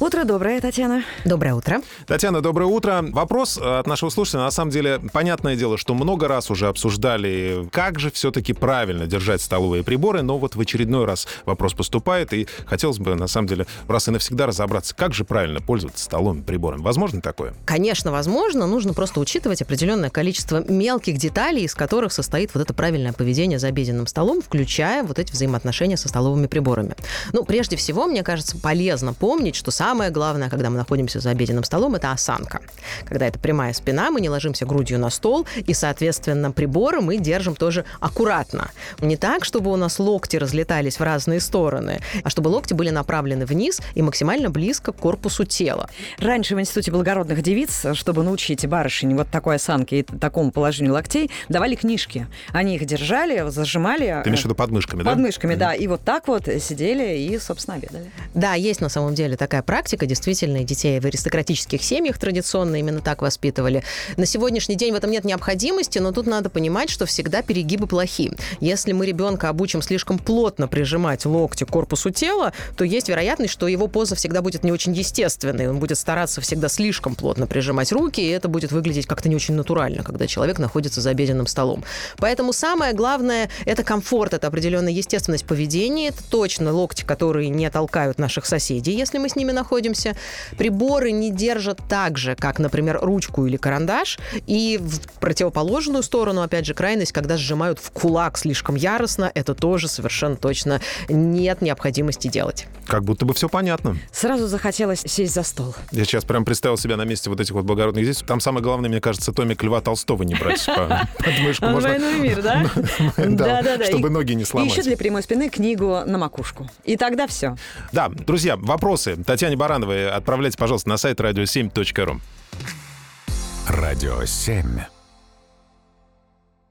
Утро доброе, Татьяна. Доброе утро. Татьяна, доброе утро. Вопрос от нашего слушателя. На самом деле, понятное дело, что много раз уже обсуждали, как же все-таки правильно держать столовые приборы, но вот в очередной раз вопрос поступает, и хотелось бы, на самом деле, раз и навсегда разобраться, как же правильно пользоваться столовыми приборами. Возможно такое? Конечно, возможно. Нужно просто учитывать определенное количество мелких деталей, из которых состоит вот это правильное поведение за обеденным столом, включая вот эти взаимоотношения со столовыми приборами. Ну, прежде всего, мне кажется, полезно помнить, что сам самое главное, когда мы находимся за обеденным столом, это осанка. Когда это прямая спина, мы не ложимся грудью на стол, и, соответственно, приборы мы держим тоже аккуратно. Не так, чтобы у нас локти разлетались в разные стороны, а чтобы локти были направлены вниз и максимально близко к корпусу тела. Раньше в Институте благородных девиц, чтобы научить барышень вот такой осанке и такому положению локтей, давали книжки. Они их держали, зажимали. Ты имеешь в виду подмышками, да? Подмышками, да. И вот так вот сидели и, собственно, обедали. Да, есть на самом деле такая практика практика. Действительно, детей в аристократических семьях традиционно именно так воспитывали. На сегодняшний день в этом нет необходимости, но тут надо понимать, что всегда перегибы плохи. Если мы ребенка обучим слишком плотно прижимать локти к корпусу тела, то есть вероятность, что его поза всегда будет не очень естественной. Он будет стараться всегда слишком плотно прижимать руки, и это будет выглядеть как-то не очень натурально, когда человек находится за обеденным столом. Поэтому самое главное – это комфорт, это определенная естественность поведения, это точно локти, которые не толкают наших соседей, если мы с ними находимся находимся. Приборы не держат так же, как, например, ручку или карандаш. И в противоположную сторону, опять же, крайность, когда сжимают в кулак слишком яростно, это тоже совершенно точно нет необходимости делать. Как будто бы все понятно. Сразу захотелось сесть за стол. Я сейчас прям представил себя на месте вот этих вот благородных здесь. Там самое главное, мне кажется, томик Льва Толстого не брать под мышку. Войну и мир, да? Да, да, да. Чтобы ноги не сломать. И еще для прямой спины книгу на макушку. И тогда все. Да, друзья, вопросы Татьяне Барановой отправляйте, пожалуйста, на сайт radio7.ru. Радио 7.